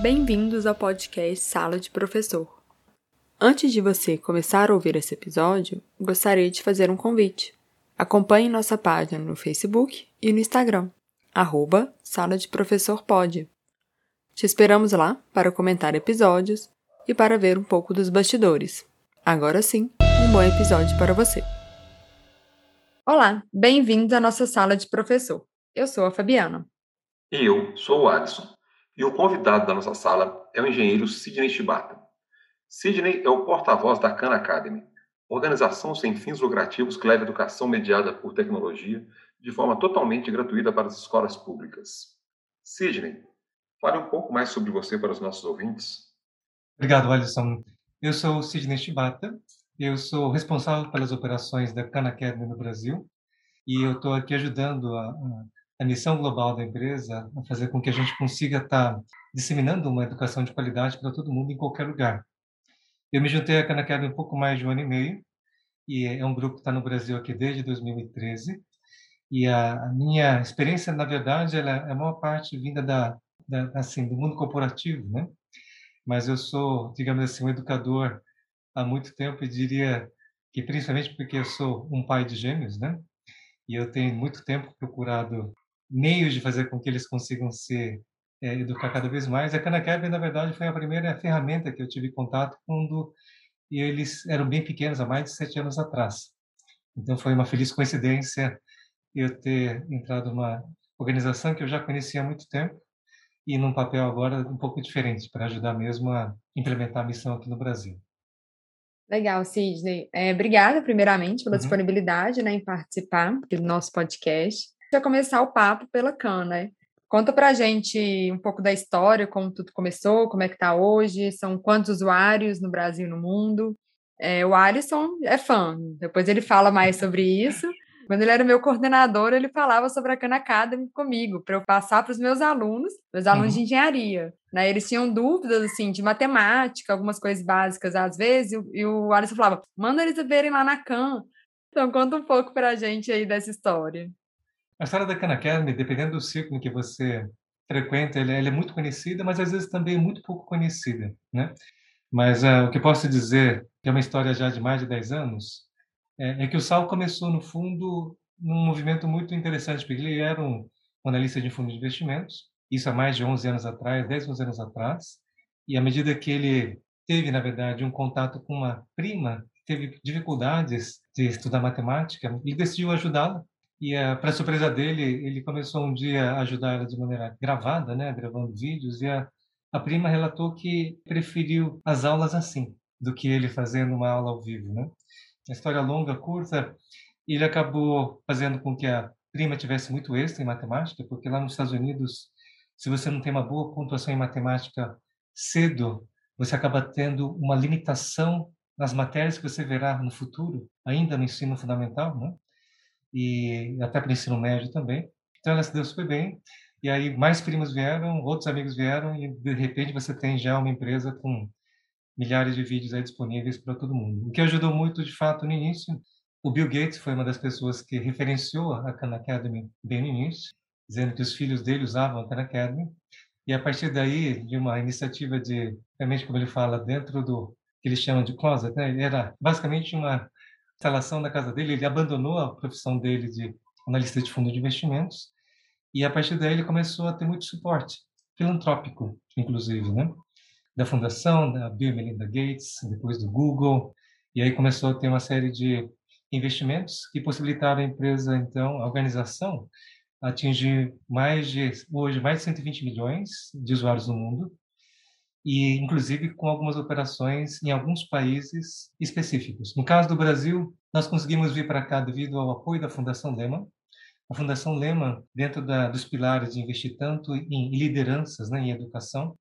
Bem-vindos ao podcast Sala de Professor. Antes de você começar a ouvir esse episódio, gostaria de fazer um convite. Acompanhe nossa página no Facebook e no Instagram, arroba Sala de Professor. Te esperamos lá para comentar episódios e para ver um pouco dos bastidores. Agora sim, um bom episódio para você. Olá, bem-vindos à nossa sala de professor. Eu sou a Fabiana. E eu sou o Alisson. E o convidado da nossa sala é o engenheiro Sidney Chibata. Sidney é o porta-voz da Khan Academy, organização sem fins lucrativos que leva educação mediada por tecnologia de forma totalmente gratuita para as escolas públicas. Sidney, fale um pouco mais sobre você para os nossos ouvintes. Obrigado, Alisson. Eu sou Sidney Chibata, eu sou responsável pelas operações da Khan Academy no Brasil e eu estou aqui ajudando a missão global da empresa a fazer com que a gente consiga estar tá disseminando uma educação de qualidade para todo mundo em qualquer lugar. Eu me juntei à Academy um pouco mais de um ano e meio e é um grupo que está no Brasil aqui desde 2013 e a, a minha experiência, na verdade, ela é a maior parte vinda da, da assim do mundo corporativo, né? Mas eu sou, digamos assim, um educador há muito tempo e diria que principalmente porque eu sou um pai de gêmeos, né? E eu tenho muito tempo procurado meios de fazer com que eles consigam se é, educar cada vez mais. A Academy, na verdade, foi a primeira ferramenta que eu tive contato quando eles eram bem pequenos, há mais de sete anos atrás. Então, foi uma feliz coincidência eu ter entrado numa organização que eu já conhecia há muito tempo e num papel agora um pouco diferente, para ajudar mesmo a implementar a missão aqui no Brasil. Legal, Sidney. É, obrigada, primeiramente, pela uhum. disponibilidade né, em participar do nosso podcast já começar o papo pela CAN, né? Conta pra gente um pouco da história, como tudo começou, como é que tá hoje, são quantos usuários no Brasil e no mundo. É, o Alisson é fã, depois ele fala mais sobre isso. Quando ele era meu coordenador, ele falava sobre a Khan Academy comigo, para eu passar para os meus alunos, meus alunos uhum. de engenharia. Né? Eles tinham dúvidas, assim, de matemática, algumas coisas básicas às vezes, e, e o Alisson falava, manda eles verem lá na Khan. Então, conta um pouco para a gente aí dessa história. A história da Khan Academy, dependendo do ciclo que você frequenta, ela, ela é muito conhecida, mas às vezes também muito pouco conhecida, né? Mas uh, o que posso dizer, que é uma história já de mais de 10 anos, é, é, que o Sal começou, no fundo, num movimento muito interessante, porque ele era um, um analista de fundos de investimentos, isso há mais de 11 anos atrás, 10, 11 anos atrás, e à medida que ele teve, na verdade, um contato com uma prima que teve dificuldades de estudar matemática, ele decidiu ajudá-la e, uh, para surpresa dele, ele começou um dia a ajudar ela de maneira gravada, né, gravando vídeos, e a, a prima relatou que preferiu as aulas assim, do que ele fazendo uma aula ao vivo, né? A história longa, curta, ele acabou fazendo com que a prima tivesse muito êxito em matemática, porque lá nos Estados Unidos, se você não tem uma boa pontuação em matemática cedo, você acaba tendo uma limitação nas matérias que você verá no futuro, ainda no ensino fundamental, né? E até para o ensino médio também. Então ela se deu super bem. E aí mais primos vieram, outros amigos vieram e de repente você tem já uma empresa com milhares de vídeos aí disponíveis para todo mundo. O que ajudou muito de fato no início, o Bill Gates foi uma das pessoas que referenciou a Khan Academy bem no início, dizendo que os filhos dele usavam a Khan Academy. E a partir daí, de uma iniciativa de, realmente como ele fala, dentro do que eles chamam de closet, né? era basicamente uma instalação da casa dele, ele abandonou a profissão dele de analista de fundo de investimentos e a partir daí ele começou a ter muito suporte filantrópico, inclusive, né? Da fundação, da Bill Melinda Gates, depois do Google, e aí começou a ter uma série de investimentos que possibilitaram a empresa, então, a organização, atingir mais de, hoje, mais de 120 milhões de usuários no mundo, e inclusive com algumas operações em alguns países específicos. No caso do Brasil, nós conseguimos vir para cá devido ao apoio da Fundação Lehman. A Fundação Lehman, dentro da, dos pilares de investir tanto em lideranças, né, em educação,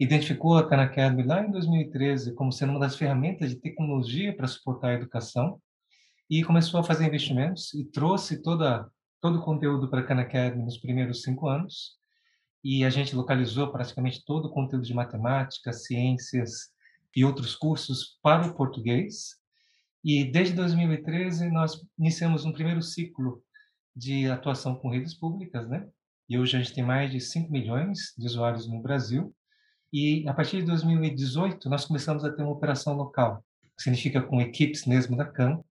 identificou a Khan Academy lá em 2013 como sendo uma das ferramentas de tecnologia para suportar a educação e começou a fazer investimentos e trouxe toda todo o conteúdo para a Khan Academy nos primeiros cinco anos e a gente localizou praticamente todo o conteúdo de matemática, ciências e outros cursos para o português. E desde 2013 nós iniciamos um primeiro ciclo de atuação com redes públicas, né? E hoje a gente tem mais de 5 milhões de usuários no Brasil. E a partir de 2018, nós começamos a ter uma operação local, que significa com equipes mesmo da CAN,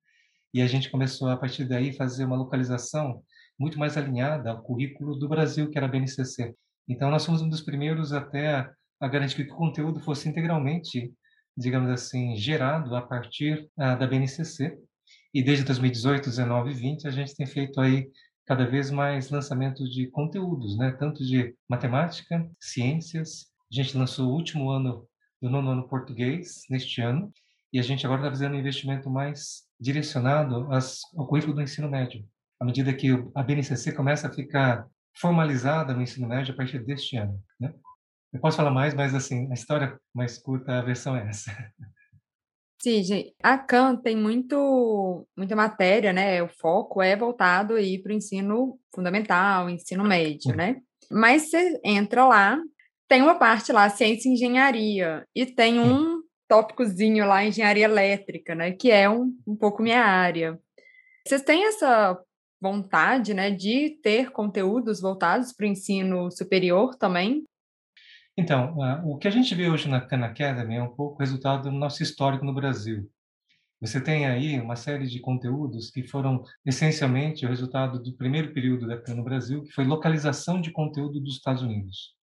e a gente começou a partir daí fazer uma localização muito mais alinhada ao currículo do Brasil, que era a BNCC. Então, nós fomos um dos primeiros até a garantir que o conteúdo fosse integralmente, digamos assim, gerado a partir uh, da BNCC. E desde 2018, 19 e 20, a gente tem feito aí cada vez mais lançamentos de conteúdos, né? tanto de matemática, ciências. A gente lançou o último ano do nono ano português, neste ano, e a gente agora está fazendo um investimento mais direcionado ao currículo do ensino médio. À medida que a BNCC começa a ficar formalizada no ensino médio a partir deste ano. Né? Eu posso falar mais, mas assim, a história mais curta, a versão é essa. Sim, a CAN tem muito, muita matéria, né? O foco é voltado aí para o ensino fundamental, ensino médio, né? Mas você entra lá, tem uma parte lá, ciência e engenharia, e tem um tópicozinho lá, engenharia elétrica, né? Que é um, um pouco minha área. Vocês têm essa vontade, né, de ter conteúdos voltados para o ensino superior também? Então, o que a gente vê hoje na Khan Academy é um pouco resultado do nosso histórico no Brasil. Você tem aí uma série de conteúdos que foram essencialmente o resultado do primeiro período da Khan no Brasil, que foi localização de conteúdo dos Estados Unidos.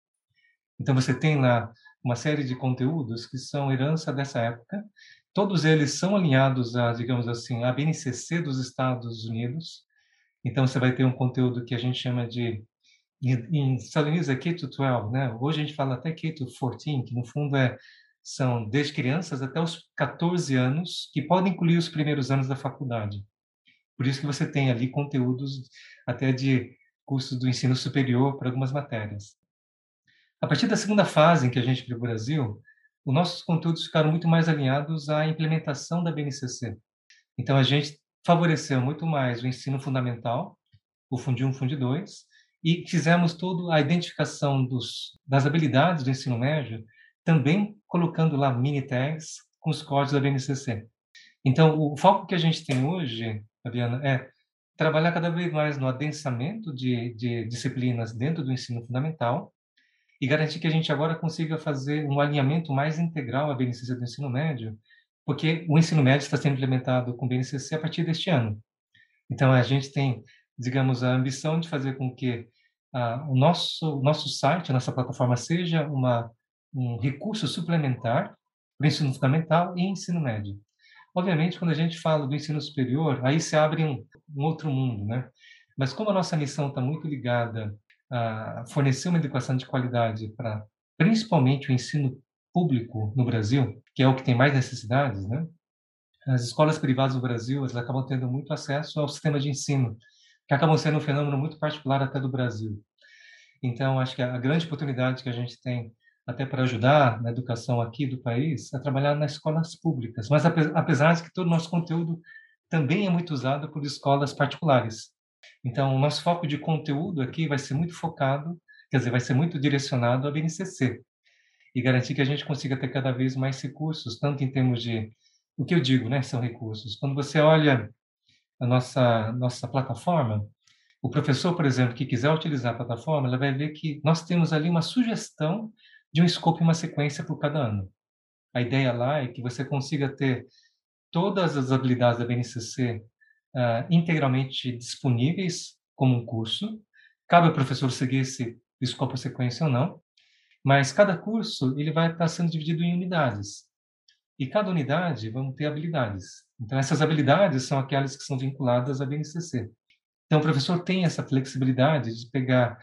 Então você tem lá uma série de conteúdos que são herança dessa época. Todos eles são alinhados a, digamos assim, a BNCC dos Estados Unidos. Então você vai ter um conteúdo que a gente chama de em Estados Unidos é K-12, né? Hoje a gente fala até K-14, que no fundo é são desde crianças até os 14 anos, que podem incluir os primeiros anos da faculdade. Por isso que você tem ali conteúdos até de cursos do ensino superior para algumas matérias. A partir da segunda fase em que a gente veio para o Brasil, os nossos conteúdos ficaram muito mais alinhados à implementação da BNCC. Então a gente favoreceu muito mais o ensino fundamental, o Fundi 1, Fundi 2, e fizemos toda a identificação dos, das habilidades do ensino médio, também colocando lá mini tags com os códigos da BNCC. Então, o foco que a gente tem hoje, Fabiana, é trabalhar cada vez mais no adensamento de, de disciplinas dentro do ensino fundamental e garantir que a gente agora consiga fazer um alinhamento mais integral à BNCC do ensino médio, porque o ensino médio está sendo implementado com BNCC a partir deste ano. Então, a gente tem digamos, a ambição de fazer com que uh, o nosso, nosso site, a nossa plataforma, seja uma, um recurso suplementar para o ensino fundamental e ensino médio. Obviamente, quando a gente fala do ensino superior, aí se abre um, um outro mundo, né? Mas como a nossa missão está muito ligada a fornecer uma educação de qualidade para principalmente o ensino público no Brasil, que é o que tem mais necessidades, né? As escolas privadas no Brasil, elas acabam tendo muito acesso ao sistema de ensino que acabam sendo um fenômeno muito particular até do Brasil. Então, acho que a grande oportunidade que a gente tem até para ajudar na educação aqui do país é trabalhar nas escolas públicas. Mas apesar de que todo o nosso conteúdo também é muito usado por escolas particulares. Então, o nosso foco de conteúdo aqui vai ser muito focado, quer dizer, vai ser muito direcionado à BNCC e garantir que a gente consiga ter cada vez mais recursos, tanto em termos de o que eu digo, né, são recursos. Quando você olha a nossa, nossa plataforma, o professor, por exemplo, que quiser utilizar a plataforma, ele vai ver que nós temos ali uma sugestão de um escopo e uma sequência por cada ano. A ideia lá é que você consiga ter todas as habilidades da BNCC uh, ah, integralmente disponíveis como um curso. Cabe ao professor seguir esse escopo sequência ou não, mas cada curso ele vai estar sendo dividido em unidades. E cada unidade vão ter habilidades. Então, essas habilidades são aquelas que são vinculadas à BNCC. Então, o professor tem essa flexibilidade de pegar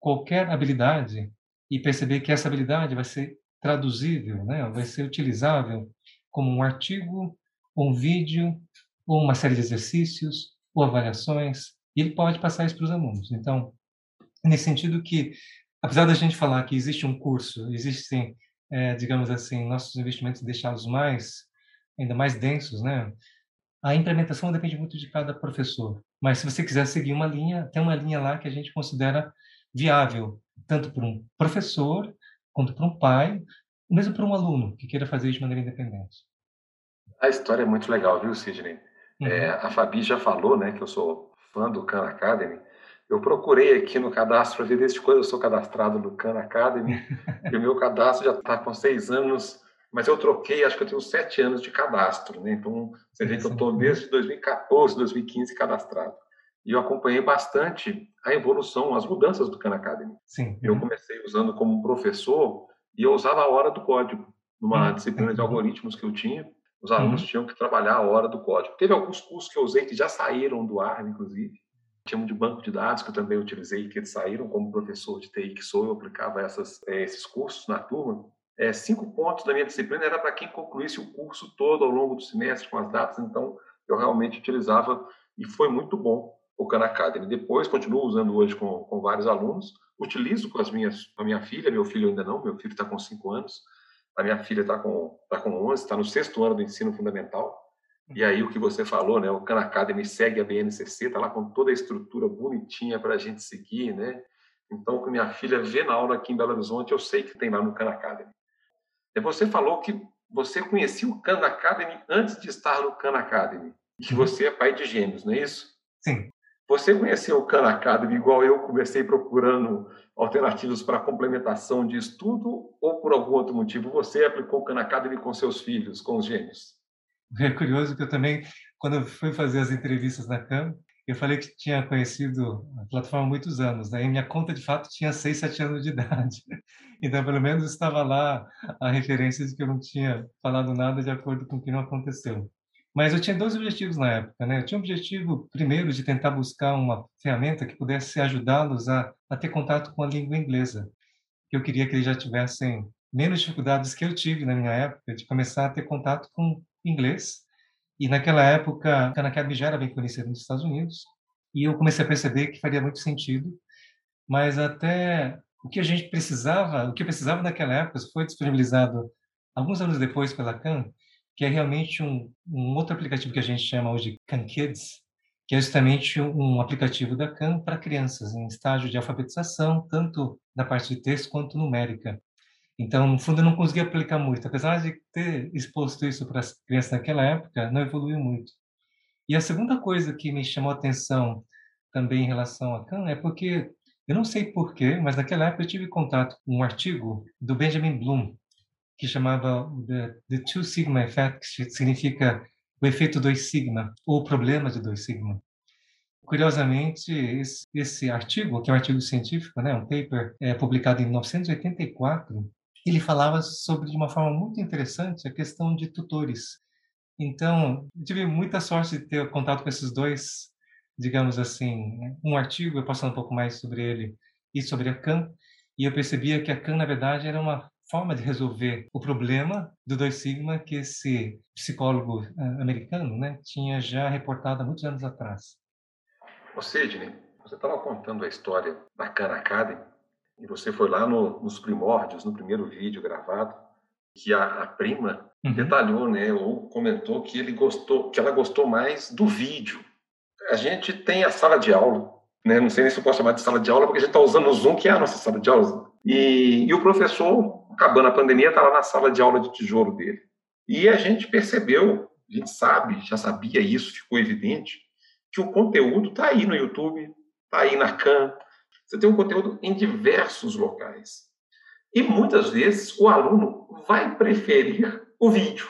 qualquer habilidade e perceber que essa habilidade vai ser traduzível, né? vai ser utilizável como um artigo, um vídeo, ou uma série de exercícios, ou avaliações, e ele pode passar isso para os alunos. Então, nesse sentido que, apesar da gente falar que existe um curso, existem, é, digamos assim, nossos investimentos deixá-los mais ainda mais densos, né? A implementação depende muito de cada professor. Mas se você quiser seguir uma linha, tem uma linha lá que a gente considera viável, tanto para um professor, quanto para um pai, mesmo para um aluno que queira fazer de maneira independente. A história é muito legal, viu, Sidney? Uhum. É, a Fabi já falou, né, que eu sou fã do Khan Academy, Eu procurei aqui no cadastro para ver desde quando eu sou cadastrado no Khan Academy, e o meu cadastro já está com seis anos, mas eu troquei, acho que eu tenho sete anos de cadastro, né? Então, você vê que eu estou desde 2014, 2015 cadastrado. E eu acompanhei bastante a evolução, as mudanças do Khan Academy. Sim. Eu comecei usando como professor e eu usava a hora do código, numa uhum. disciplina de algoritmos que eu tinha. Os alunos uhum. tinham que trabalhar a hora do código. Teve alguns cursos que eu usei que já saíram do ar, inclusive. Um de banco de dados que eu também utilizei, que eles saíram como professor de TI que sou, eu aplicava essas, é, esses cursos na turma. É, cinco pontos da minha disciplina era para quem concluísse o curso todo ao longo do semestre com as datas, então eu realmente utilizava e foi muito bom o Khan Academy. Depois, continuo usando hoje com, com vários alunos, utilizo com as minhas, com a minha filha, meu filho ainda não, meu filho está com cinco anos, a minha filha está com, tá com 11, está no sexto ano do ensino fundamental, e aí o que você falou, né? O Khan Academy segue a BNCC, está lá com toda a estrutura bonitinha para a gente seguir, né? Então, que minha filha vê na aula aqui em Belo Horizonte, eu sei que tem lá no Khan Academy. E você falou que você conhecia o Khan Academy antes de estar no Khan Academy, que uhum. você é pai de gêmeos, não é isso? Sim. Você conheceu o Khan Academy igual eu comecei procurando alternativas para complementação de estudo ou por algum outro motivo você aplicou o Khan Academy com seus filhos, com os gêmeos? É curioso que eu também, quando eu fui fazer as entrevistas na CAM, eu falei que tinha conhecido a plataforma há muitos anos. Aí né? minha conta, de fato, tinha 6, 7 anos de idade. Então, pelo menos estava lá a referência de que eu não tinha falado nada de acordo com o que não aconteceu. Mas eu tinha dois objetivos na época, né? Eu tinha o objetivo, primeiro, de tentar buscar uma ferramenta que pudesse ajudá-los a, a ter contato com a língua inglesa. Eu queria que eles já tivessem menos dificuldades que eu tive na minha época de começar a ter contato com inglês. E naquela época, a Academy já era bem conhecida nos Estados Unidos. E eu comecei a perceber que faria muito sentido. Mas até o que a gente precisava, o que eu precisava naquela época foi disponibilizado alguns anos depois pela Khan, que é realmente um, um outro aplicativo que a gente chama hoje Khan Kids, que é justamente um aplicativo da Khan para crianças em estágio de alfabetização, tanto na parte de texto quanto numérica. Então, no fundo, eu não conseguia aplicar muito. Apesar de ter exposto isso para as crianças naquela época, não evoluiu muito. E a segunda coisa que me chamou a atenção também em relação a Khan é porque, eu não sei porquê, mas naquela época eu tive contato com um artigo do Benjamin Bloom, que chamava The, The Two Sigma Effect, que significa o efeito 2 sigma, ou o problema de 2 sigma. Curiosamente, esse, esse, artigo, que é um artigo científico, né, um paper é, publicado em 1984, ele falava sobre, de uma forma muito interessante, a questão de tutores. Então, eu tive muita sorte de ter contato com esses dois, digamos assim, né, um artigo, eu passando um pouco mais sobre ele, e sobre a CAN, e eu percebia que a CAN, na verdade, era uma forma de resolver o problema do dois sigma que esse psicólogo uh, americano né, tinha já reportado há muitos anos atrás. Ô Sidney, você estava contando a história da Khan Academy e você foi lá no, nos primórdios, no primeiro vídeo gravado, que a, a prima uhum. detalhou, né, ou comentou que ele gostou, que ela gostou mais do vídeo. A gente tem a sala de aula, né, não sei nem se eu posso chamar de sala de aula porque a gente está usando o Zoom, que é a nossa sala de aula. E, e o professor acabando a pandemia, está lá na sala de aula de tijolo dele. E a gente percebeu, a gente sabe, já sabia isso, ficou evidente, que o conteúdo está aí no YouTube, está aí na CAN. Você tem um conteúdo em diversos locais. E muitas vezes o aluno vai preferir o vídeo.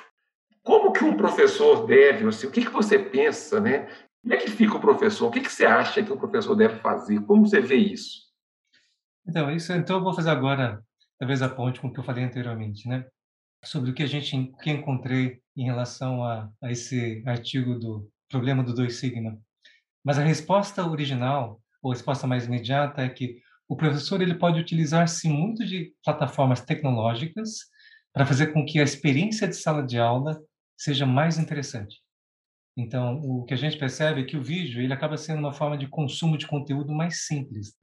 Como que um professor deve, assim, o que, que você pensa, né? Como é que fica o professor? O que, que você acha que o professor deve fazer? Como você vê isso? Então, isso, então eu vou fazer agora talvez a ponte com o que eu falei anteriormente, né? Sobre o que a gente que encontrei em relação a, a esse artigo do problema do dois sigma. Mas a resposta original, ou resposta mais imediata, é que o professor ele pode utilizar-se muito de plataformas tecnológicas para fazer com que a experiência de sala de aula seja mais interessante. Então, o que a gente percebe é que o vídeo ele acaba sendo uma forma de consumo de conteúdo mais simples.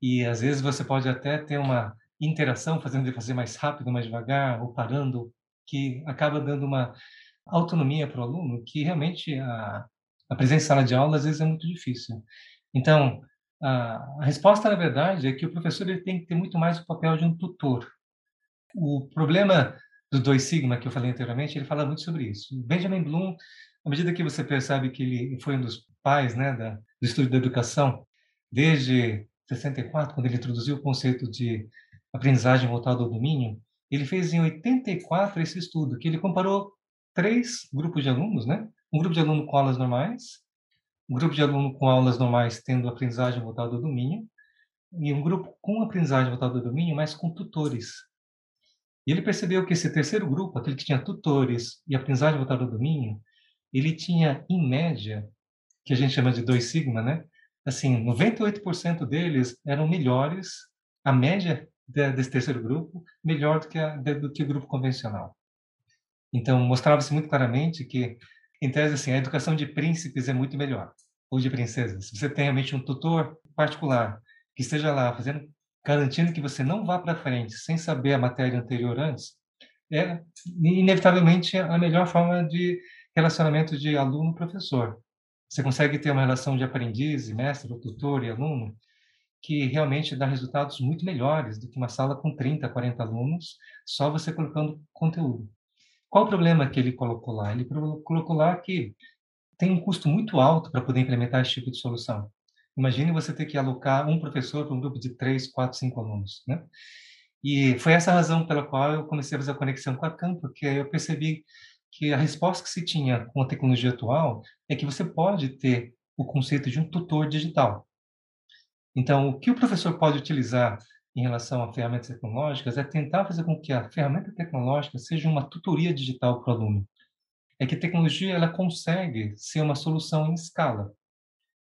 E às vezes você pode até ter uma interação, fazendo ele fazer mais rápido, mais devagar, ou parando, que acaba dando uma autonomia para o aluno, que realmente a, a presença em sala de aula às vezes é muito difícil. Então, a, resposta, na verdade, é que o professor ele tem que ter muito mais o papel de um tutor. O problema dos dois sigma que eu falei anteriormente, ele fala muito sobre isso. Benjamin Bloom, à medida que você percebe que ele foi um dos pais né, da, do estudo da educação, desde 64, quando ele introduziu o conceito de aprendizagem voltada ao domínio, ele fez em 84 esse estudo, que ele comparou três grupos de alunos, né? Um grupo de aluno com aulas normais, um grupo de aluno com aulas normais tendo aprendizagem voltada ao domínio, e um grupo com aprendizagem voltada ao domínio, mas com tutores. E ele percebeu que esse terceiro grupo, aquele que tinha tutores e aprendizagem voltada ao domínio, ele tinha, em média, que a gente chama de 2 sigma, né? Assim, 98% deles eram melhores, a média desse terceiro grupo, melhor do que, a, do que o grupo convencional. Então, mostrava-se muito claramente que, em tese, assim, a educação de príncipes é muito melhor, ou de princesas. Se você tem realmente um tutor particular que esteja lá fazendo, garantindo que você não vá para frente sem saber a matéria anterior antes, é inevitavelmente a melhor forma de relacionamento de aluno-professor. Você consegue ter uma relação de aprendiz, mestre, tutor e aluno que realmente dá resultados muito melhores do que uma sala com 30, 40 alunos, só você colocando conteúdo. Qual o problema que ele colocou lá? Ele colocou lá que tem um custo muito alto para poder implementar esse tipo de solução. Imagine você ter que alocar um professor para um grupo de três, quatro, cinco alunos, né? E foi essa a razão pela qual eu comecei a fazer a conexão com a CAM, porque eu percebi que a resposta que se tinha com a tecnologia atual é que você pode ter o conceito de um tutor digital. Então, o que o professor pode utilizar em relação a ferramentas tecnológicas é tentar fazer com que a ferramenta tecnológica seja uma tutoria digital para o aluno. É que tecnologia ela consegue ser uma solução em escala.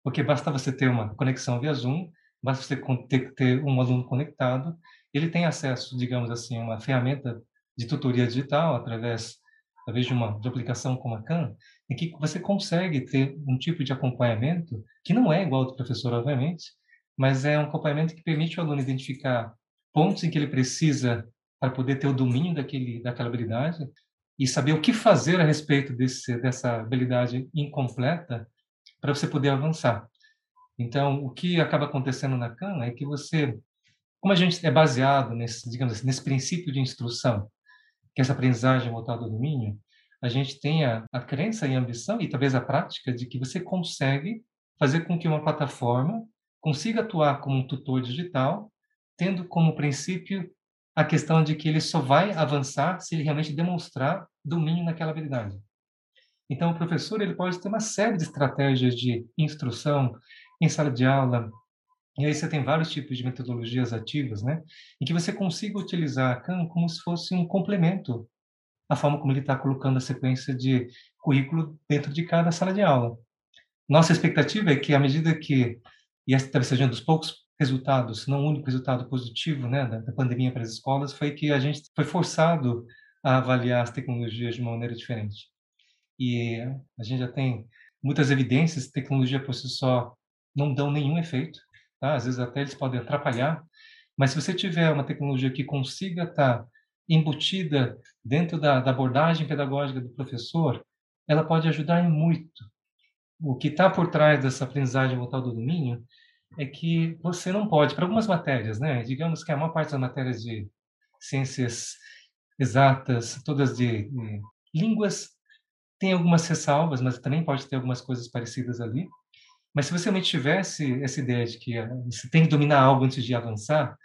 Porque basta você ter uma conexão via Zoom, basta você ter, ter um aluno conectado, ele tem acesso, digamos assim, a uma ferramenta de tutoria digital através, através de uma de aplicação como a Khan, em que você consegue ter um tipo de acompanhamento que não é igual ao do professor, obviamente, mas é um acompanhamento que permite o aluno identificar pontos em que ele precisa para poder ter o domínio daquele, daquela habilidade e saber o que fazer a respeito desse, dessa habilidade incompleta para você poder avançar. Então, o que acaba acontecendo na CAN é que você, como a gente é baseado nesse, digamos assim, nesse princípio de instrução, que é essa aprendizagem voltada ao domínio, a gente tem a, a crença e a ambição e talvez a prática de que você consegue fazer com que uma plataforma consiga atuar como um tutor digital, tendo como princípio a questão de que ele só vai avançar se ele realmente demonstrar domínio naquela habilidade. Então, o professor ele pode ter uma série de estratégias de instrução em sala de aula, e aí você tem vários tipos de metodologias ativas, né? Em que você consiga utilizar a CAM como se fosse um complemento à forma como ele está colocando a sequência de currículo dentro de cada sala de aula. Nossa expectativa é que, à medida que e esse talvez seja um dos poucos resultados, se não o único resultado positivo né, da, da, pandemia para as escolas, foi que a gente foi forçado a avaliar as tecnologias de uma maneira diferente. E a gente já tem muitas evidências tecnologia por si só não dão nenhum efeito, tá? às vezes até eles podem atrapalhar, mas se você tiver uma tecnologia que consiga estar tá embutida dentro da, da abordagem pedagógica do professor, ela pode ajudar em muito o que está por trás dessa aprendizagem voltada do domínio é que você não pode, para algumas matérias, né? Digamos que a maior parte das matérias de ciências exatas, todas de, de línguas, tem algumas ressalvas, mas também pode ter algumas coisas parecidas ali. Mas se você realmente tivesse essa ideia de que eh, você tem que dominar algo antes de avançar,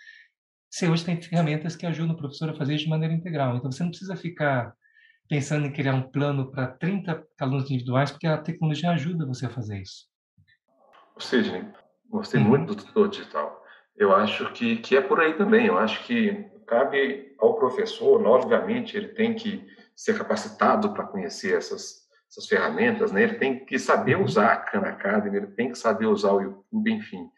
você hoje tem ferramentas que ajudam o professor a fazer isso de maneira integral. Então você não precisa ficar pensando em criar um plano para 30 alunos individuais, porque a tecnologia ajuda você a fazer isso. Sidney, gostei uhum. muito do tutor digital. Eu acho que, que é por aí também. Eu acho que cabe ao professor, obviamente, ele tem que ser capacitado para conhecer essas, essas ferramentas, né? ele tem que saber uhum. usar a Khan Academy, ele tem que saber usar o YouTube, enfim.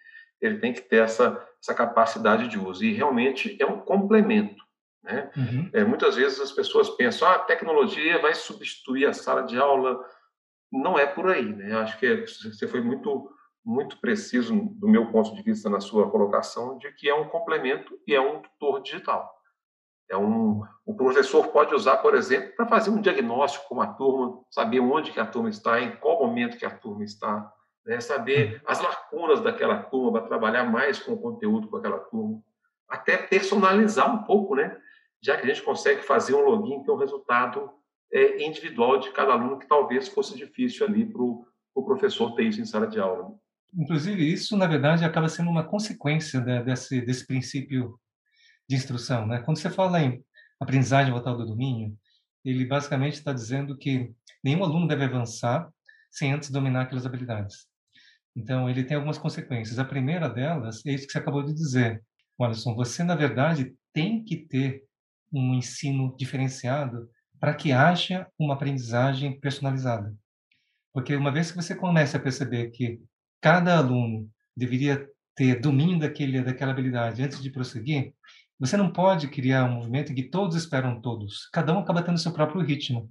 Ele tem que ter essa, essa capacidade de uso. E realmente é um complemento. Né? Uhum. É, muitas vezes as pessoas pensam ah, a tecnologia vai substituir a sala de aula. Não é por aí. Né? Acho que você foi muito, muito preciso, do meu ponto de vista, na sua colocação, de que é um complemento e é um tutor digital. É um, o professor pode usar, por exemplo, para fazer um diagnóstico com a turma, saber onde que a turma está, em qual momento que a turma está, né? saber uhum. as lacunas daquela turma, para trabalhar mais com o conteúdo com aquela turma, até personalizar um pouco, né? já que a gente consegue fazer um login que é um resultado é, individual de cada aluno, que talvez fosse difícil ali para o pro professor ter isso em sala de aula. Inclusive, isso, na verdade, acaba sendo uma consequência desse, desse princípio de instrução. Né? Quando você fala em aprendizagem voltada ao domínio, ele basicamente está dizendo que nenhum aluno deve avançar sem antes dominar aquelas habilidades. Então, ele tem algumas consequências. A primeira delas é isso que você acabou de dizer. Alisson, você, na verdade, tem que ter um ensino diferenciado para que haja uma aprendizagem personalizada. Porque uma vez que você começa a perceber que cada aluno deveria ter domínio daquele, daquela habilidade antes de prosseguir, você não pode criar um movimento em que todos esperam todos. Cada um acaba tendo seu próprio ritmo.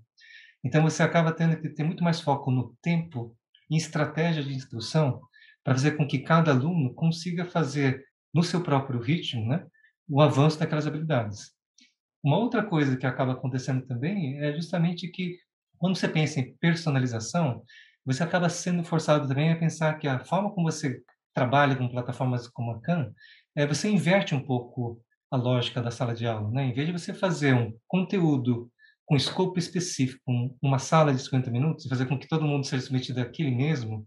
Então você acaba tendo que ter muito mais foco no tempo, em estratégia de instrução, para fazer com que cada aluno consiga fazer no seu próprio ritmo, né, o avanço daquelas habilidades. Uma outra coisa que acaba acontecendo também é justamente que quando você pensa em personalização, você acaba sendo forçado também a pensar que a forma como você trabalha com plataformas como a Khan, é você inverte um pouco a lógica da sala de aula, né? Em vez de você fazer um conteúdo com escopo específico, uma sala de 50 minutos, e fazer com que todo mundo seja submetido àquele mesmo,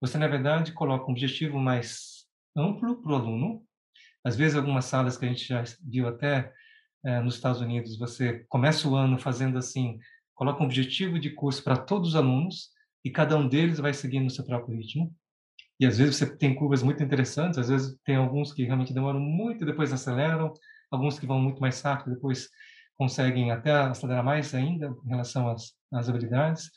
você, na verdade, coloca um objetivo mais amplo para o aluno. Às vezes, algumas salas que a gente já viu até é, nos Estados Unidos, você começa o ano fazendo assim, coloca um objetivo de curso para todos os alunos e cada um deles vai seguindo o seu próprio ritmo. E às vezes você tem curvas muito interessantes, às vezes tem alguns que realmente demoram muito e depois aceleram, alguns que vão muito mais rápido depois conseguem até acelerar mais ainda em relação às, às habilidades.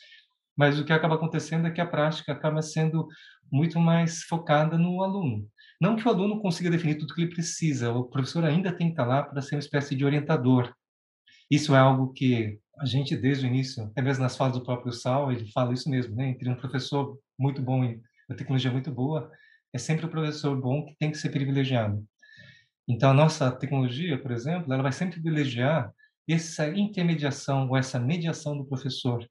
Mas o que acaba acontecendo é que a prática acaba sendo muito mais focada no aluno. Não que o aluno consiga definir tudo o que ele precisa, o professor ainda tem que estar lá para ser uma espécie de orientador. Isso é algo que a gente, desde o início, até mesmo nas falas do próprio Sal, ele fala isso mesmo, né? Entre um professor muito bom e uma tecnologia muito boa, é sempre o professor bom que tem que ser privilegiado. Então, a nossa tecnologia, por exemplo, ela vai sempre privilegiar essa intermediação ou essa mediação do professor,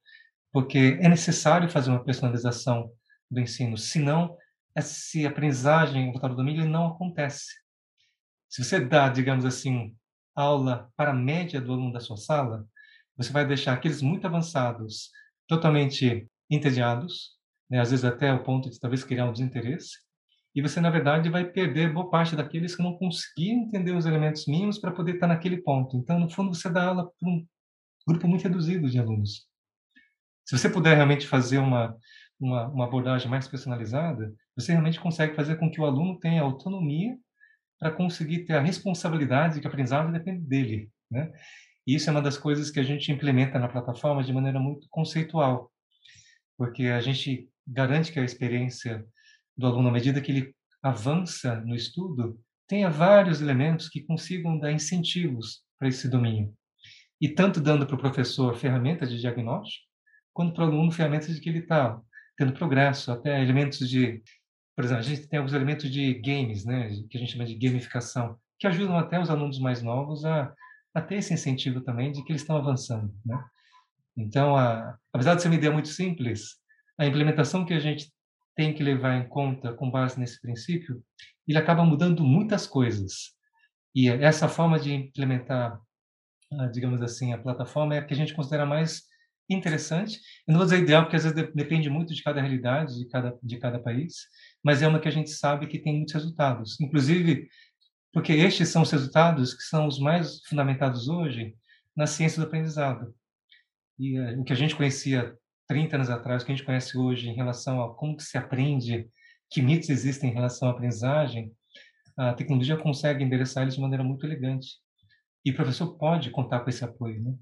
porque é necessário fazer uma personalização do ensino, senão essa aprendizagem voltada ao domínio não acontece. Se você dá, digamos assim, aula para a média do aluno da sua sala, você vai deixar aqueles muito avançados totalmente entediados, né? às vezes até o ponto de talvez criar um desinteresse, e você, na verdade, vai perder boa parte daqueles que não conseguiram entender os elementos mínimos para poder estar naquele ponto. Então, no fundo, você dá aula para um grupo muito reduzido de alunos. Se você puder realmente fazer uma, uma, uma abordagem mais personalizada, você realmente consegue fazer com que o aluno tenha autonomia para conseguir ter a responsabilidade de que a aprendizagem depende dele, né? E isso é uma das coisas que a gente implementa na plataforma de maneira muito conceitual, porque a gente garante que a experiência do aluno, à medida que ele avança no estudo, tenha vários elementos que consigam dar incentivos para esse domínio. E tanto dando para o professor ferramentas de diagnóstico, quanto para o aluno ferramentas de que ele está tendo progresso, até elementos de por exemplo, a gente tem alguns elementos de games, né, que a gente chama de gamificação, que ajudam até os alunos mais novos a, a ter esse incentivo também de que eles estão avançando, né? Então, a, apesar de ser uma ideia muito simples, a implementação que a gente tem que levar em conta com base nesse princípio, ele acaba mudando muitas coisas. E essa forma de implementar, ah, digamos assim, a plataforma é a que a gente considera mais interessante. Eu não vou dizer ideal, porque às vezes depende muito de cada realidade, de cada, de cada país, mas é uma que a gente sabe que tem muitos resultados. Inclusive, porque estes são os resultados que são os mais fundamentados hoje na ciência do aprendizado. E uh, o que a gente conhecia 30 anos atrás, o que a gente conhece hoje em relação a como se aprende, que mitos existem em relação à aprendizagem, a tecnologia consegue endereçar eles de maneira muito elegante. E o professor pode contar com esse apoio, né?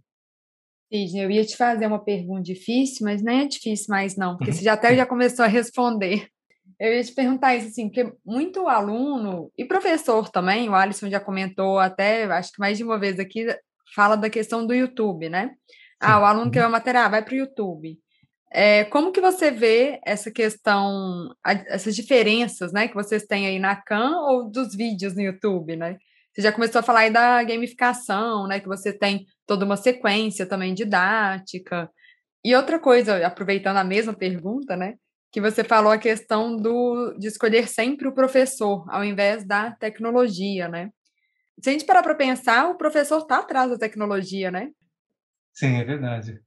Sidney, eu ia te fazer uma pergunta difícil, mas nem é difícil mais não, porque você já até já começou a responder. Eu ia te perguntar isso assim, porque muito aluno e professor também, o Alisson já comentou até, acho que mais de uma vez aqui, fala da questão do YouTube, né? Ah, o aluno quer uma matéria, ah, vai para o YouTube. É, como que você vê essa questão, essas diferenças, né, que vocês têm aí na CAN ou dos vídeos no YouTube, né? Você já começou a falar aí da gamificação, né? Que você tem toda uma sequência também didática. E outra coisa, aproveitando a mesma pergunta, né? Que você falou a questão do, de escolher sempre o professor, ao invés da tecnologia, né? Se a gente parar para pensar, o professor está atrás da tecnologia, né? Sim, é verdade.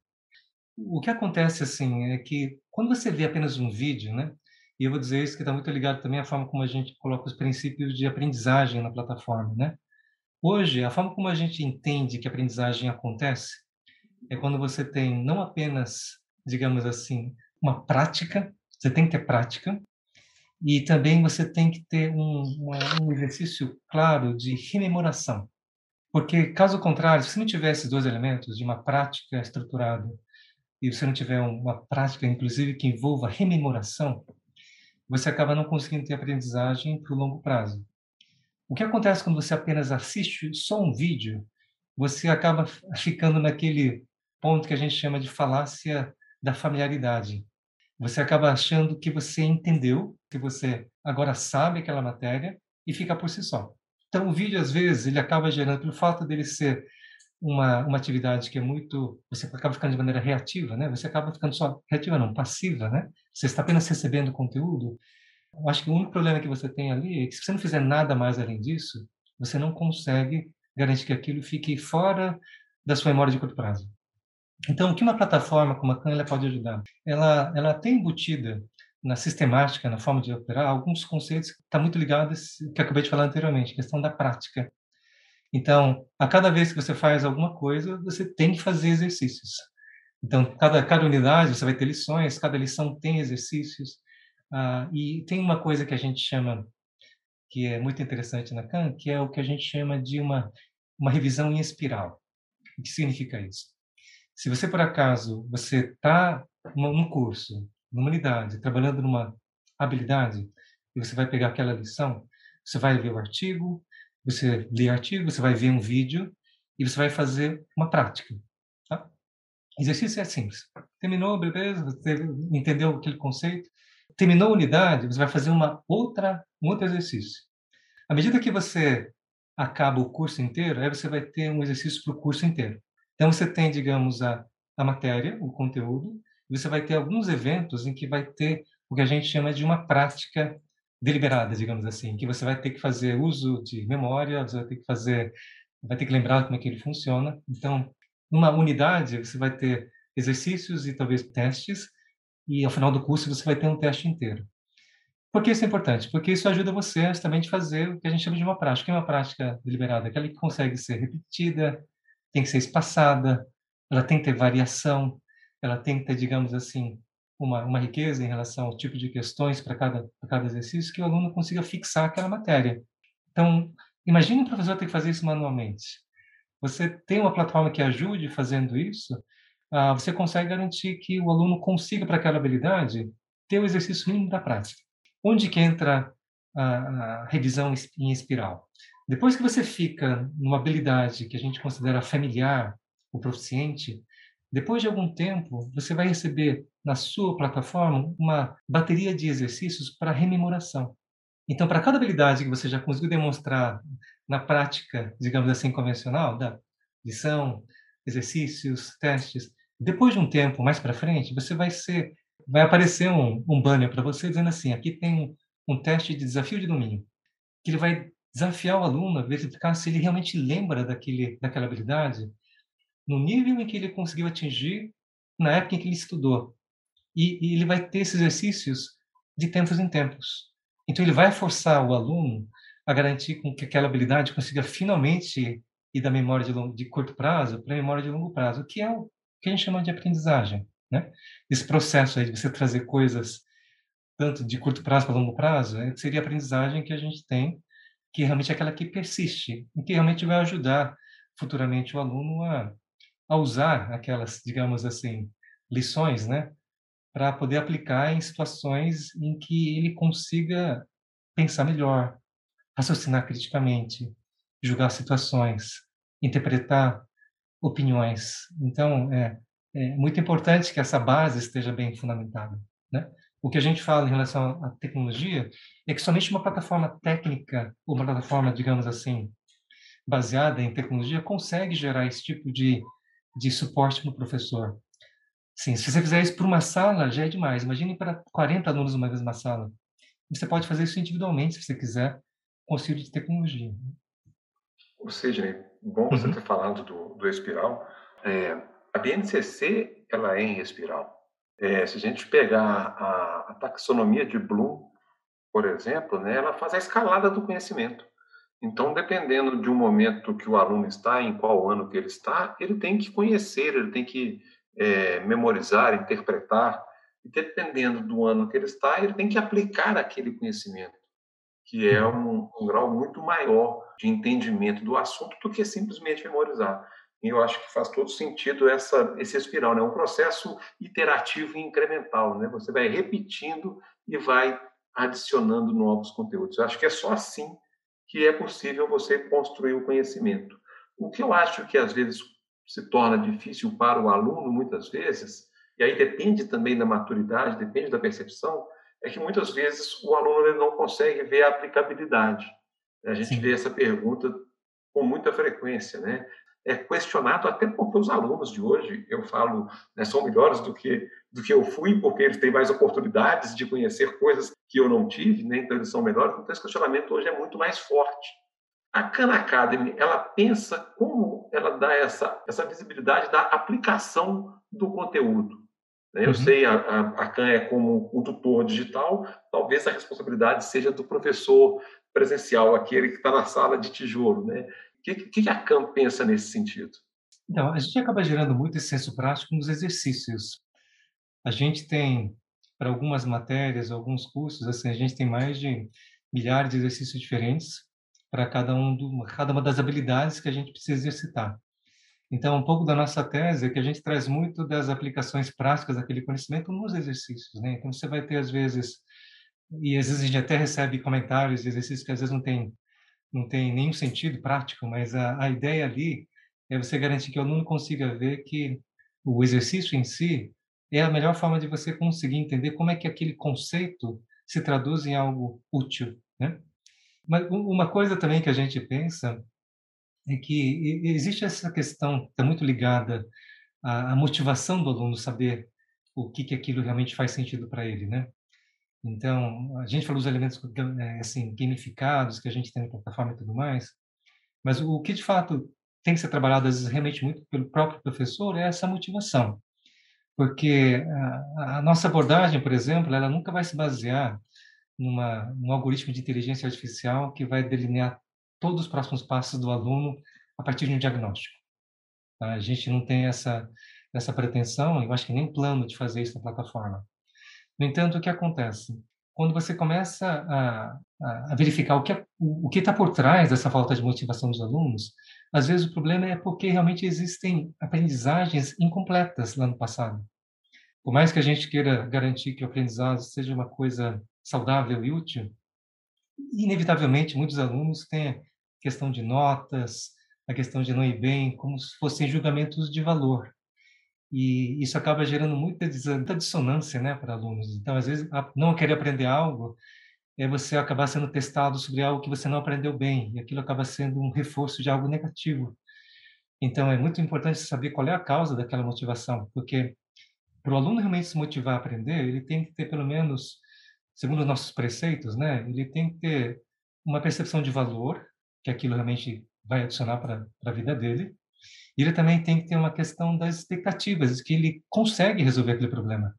O que acontece, assim, é que quando você vê apenas um vídeo, né? E eu vou dizer isso que está muito ligado também à forma como a gente coloca os princípios de aprendizagem na plataforma, né? Hoje, a forma como a gente entende que a aprendizagem acontece é quando você tem não apenas, digamos assim, uma prática, você tem que ter prática, e também você tem que ter um, um exercício claro de rememoração. Porque, caso contrário, se você não tiver esses dois elementos, de uma prática estruturada, e você não tiver uma prática, inclusive, que envolva rememoração, você acaba não conseguindo ter aprendizagem para o longo prazo. O que acontece quando você apenas assiste só um vídeo? Você acaba ficando naquele ponto que a gente chama de falácia da familiaridade. Você acaba achando que você entendeu, que você agora sabe aquela matéria e fica por si só. Então, o vídeo, às vezes, ele acaba gerando, pelo fato dele ser uma, uma atividade que é muito. Você acaba ficando de maneira reativa, né? Você acaba ficando só. reativa, não, passiva, né? Você está apenas recebendo conteúdo. Eu acho que o único problema que você tem ali é que se você não fizer nada mais além disso, você não consegue garantir que aquilo fique fora da sua memória de curto prazo. Então, o que uma plataforma como a Khan pode ajudar? Ela, ela tem embutida na sistemática, na forma de operar, alguns conceitos que estão muito ligados que eu acabei de falar anteriormente, questão da prática. Então, a cada vez que você faz alguma coisa, você tem que fazer exercícios. Então, cada, cada unidade você vai ter lições, cada lição tem exercícios. Ah, e tem uma coisa que a gente chama, que é muito interessante na Khan, que é o que a gente chama de uma, uma revisão em espiral. O que significa isso? Se você, por acaso, você está num curso, numa unidade, trabalhando numa habilidade, e você vai pegar aquela lição, você vai ver o artigo, você lê o artigo, você vai ver um vídeo e você vai fazer uma prática. Tá? Exercício é simples. Terminou, beleza? Você entendeu aquele conceito? Terminou a unidade, você vai fazer uma outra, um outro exercício. À medida que você acaba o curso inteiro, aí você vai ter um exercício para o curso inteiro. Então você tem, digamos, a, a matéria, o conteúdo, e você vai ter alguns eventos em que vai ter o que a gente chama de uma prática deliberada, digamos assim, que você vai ter que fazer uso de memória, você vai ter que fazer, vai ter que lembrar como é que ele funciona. Então, numa unidade, você vai ter exercícios e talvez testes, e ao final do curso você vai ter um teste inteiro. Por que isso é importante? Porque isso ajuda você justamente a fazer o que a gente chama de uma prática. O que é uma prática deliberada? Aquela que consegue ser repetida, tem que ser espaçada, ela tem que ter variação, ela tem que ter, digamos assim, uma, uma riqueza em relação ao tipo de questões para cada, cada exercício que o aluno consiga fixar aquela matéria. Então, imagine um professor ter que fazer isso manualmente. Você tem uma plataforma que ajude fazendo isso, ah, você consegue garantir que o aluno consiga, para aquela habilidade, ter o exercício mínimo da prática. Onde que entra a, a revisão em espiral? Depois que você fica numa habilidade que a gente considera familiar, o proficiente, depois de algum tempo, você vai receber na sua plataforma uma bateria de exercícios para rememoração. Então, para cada habilidade que você já conseguiu demonstrar na prática, digamos assim, convencional, da lição, exercícios, testes, depois de um tempo mais para frente, você vai ser, vai aparecer um, um banner para você dizendo assim: aqui tem um, um teste de desafio de domínio, que ele vai desafiar o aluno a verificar se ele realmente lembra daquele, daquela habilidade no nível em que ele conseguiu atingir na época em que ele estudou. E, e ele vai ter esses exercícios de tempos em tempos. Então, ele vai forçar o aluno a garantir com que aquela habilidade consiga finalmente ir da memória de, longo, de curto prazo para a memória de longo prazo, que é o que a gente chama de aprendizagem. Né? Esse processo aí de você trazer coisas tanto de curto prazo para longo prazo, é, seria a aprendizagem que a gente tem, que realmente é aquela que persiste, e que realmente vai ajudar futuramente o aluno a, a usar aquelas, digamos assim, lições, né, para poder aplicar em situações em que ele consiga pensar melhor, raciocinar criticamente, julgar situações, interpretar opiniões. Então, é, é muito importante que essa base esteja bem fundamentada. Né? O que a gente fala em relação à tecnologia é que somente uma plataforma técnica, ou uma plataforma, digamos assim, baseada em tecnologia, consegue gerar esse tipo de, de suporte para o professor. Sim, se você fizer isso para uma sala, já é demais. Imagine para 40 alunos uma mesma sala. Você pode fazer isso individualmente, se você quiser, com auxílio de tecnologia. Ou seja, bom você uhum. ter falado do, do espiral. É, a BNCC ela é em espiral. É, se a gente pegar a, a, taxonomia de Bloom, por exemplo, né, ela faz a escalada do conhecimento. Então, dependendo de um momento que o aluno está, em qual ano que ele está, ele tem que conhecer, ele tem que é, memorizar, interpretar, e dependendo do ano que ele está, ele tem que aplicar aquele conhecimento, que é um, um grau muito maior de entendimento do assunto do que simplesmente memorizar. E eu acho que faz todo sentido essa, esse espiral, né? É um processo iterativo e incremental, né? Você vai repetindo e vai adicionando novos conteúdos. Eu acho que é só assim que é possível você construir o conhecimento. O que eu acho que às vezes se torna difícil para o aluno, muitas vezes, e aí depende também da maturidade, depende da percepção, é que muitas vezes o aluno ele não consegue ver a aplicabilidade. A gente Sim. vê essa pergunta com muita frequência, né? É questionado até porque os alunos de hoje, eu falo, né, são melhores do que do que eu fui, porque eles têm mais oportunidades de conhecer coisas que eu não tive, né? então eles são melhores. Então esse questionamento hoje é muito mais forte. A Khan Academy, ela pensa como ela dá essa, essa visibilidade da aplicação do conteúdo. Eu uhum. sei, a, a, a Khan é como um tutor digital, talvez a responsabilidade seja do professor presencial, aquele que está na sala de tijolo. Né? O que, que a Khan pensa nesse sentido? Então, a gente acaba gerando muito esse senso prático nos exercícios. A gente tem, para algumas matérias, alguns cursos, assim, a gente tem mais de milhares de exercícios diferentes para cada um do, cada uma das habilidades que a gente precisa exercitar. Então, um pouco da nossa tese é que a gente traz muito das aplicações práticas daquele conhecimento nos exercícios, né? Então, você vai ter às vezes e às vezes a gente até recebe comentários de exercícios que às vezes não tem não tem nenhum sentido prático, mas a, a ideia ali é você garantir que o aluno consiga ver que o exercício em si é a melhor forma de você conseguir entender como é que aquele conceito se traduz em algo útil, né? Mas uma coisa também que a gente pensa é que existe essa questão que está muito ligada à, motivação do aluno saber o que que aquilo realmente faz sentido para ele, né? Então, a gente falou dos elementos é, assim gamificados que a gente tem na plataforma e tudo mais, mas o que de fato tem que ser trabalhado às vezes realmente muito pelo próprio professor é essa motivação, porque a, a nossa abordagem, por exemplo, ela nunca vai se basear numa, num algoritmo de inteligência artificial que vai delinear todos os próximos passos do aluno a partir de um diagnóstico. Tá? A gente não tem essa essa pretensão, eu acho que nem plano de fazer isso na plataforma. No entanto, o que acontece? Quando você começa a, a verificar o que é, o que está por trás dessa falta de motivação dos alunos, às vezes o problema é porque realmente existem aprendizagens incompletas lá no passado. Por mais que a gente queira garantir que o aprendizado seja uma coisa saudável e útil, inevitavelmente muitos alunos têm questão de notas, a questão de não ir bem, como se fossem julgamentos de valor. E isso acaba gerando muita, dissonância né, para alunos. Então, às vezes, não querer aprender algo é você acabar sendo testado sobre algo que você não aprendeu bem, e aquilo acaba sendo um reforço de algo negativo. Então, é muito importante saber qual é a causa daquela motivação, porque para o aluno realmente se motivar a aprender, ele tem que ter pelo menos, segundo os nossos preceitos, né, ele tem que ter uma percepção de valor que aquilo realmente vai adicionar para a vida dele. E ele também tem que ter uma questão das expectativas, que ele consegue resolver aquele problema.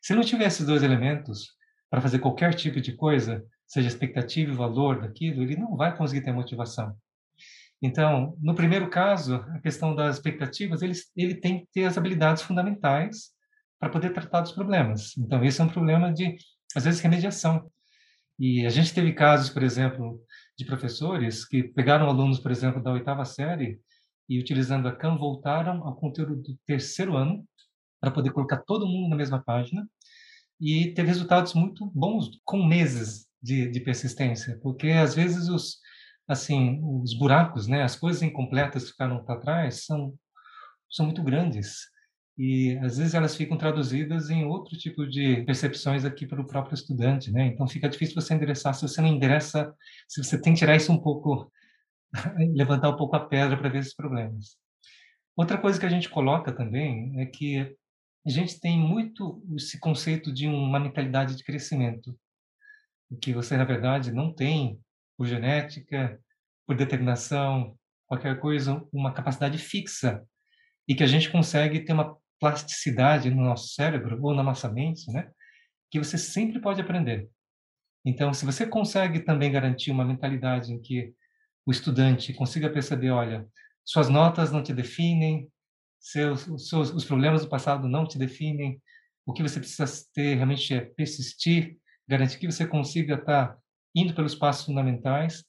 Se não tiver esses dois elementos para fazer qualquer tipo de coisa, seja expectativa e valor daquilo, ele não vai conseguir ter motivação. Então, no primeiro caso, a questão das expectativas, ele, ele tem que ter as habilidades fundamentais para poder tratar dos problemas. Então, esse é um problema de, às vezes, remediação. E a gente teve casos, por exemplo, de professores que pegaram alunos, por exemplo, da oitava série e, utilizando a CAM, voltaram ao conteúdo do terceiro ano para poder colocar todo mundo na mesma página. E teve resultados muito bons com meses de, de persistência, porque às vezes os assim os buracos, né, as coisas incompletas que ficaram para trás são são muito grandes e às vezes elas ficam traduzidas em outro tipo de percepções aqui para o próprio estudante, né? Então fica difícil você endereçar se você não endereça, se você tem que tirar isso um pouco, levantar um pouco a pedra para ver esses problemas. Outra coisa que a gente coloca também é que a gente tem muito esse conceito de uma mentalidade de crescimento, que você na verdade não tem por genética, por determinação, qualquer coisa, uma capacidade fixa e que a gente consegue ter uma plasticidade no nosso cérebro ou na nossa mente, né? Que você sempre pode aprender. Então, se você consegue também garantir uma mentalidade em que o estudante consiga perceber, olha, suas notas não te definem, seus, seus os problemas do passado não te definem, o que você precisa ter realmente é persistir, garantir que você consiga estar indo pelos passos fundamentais.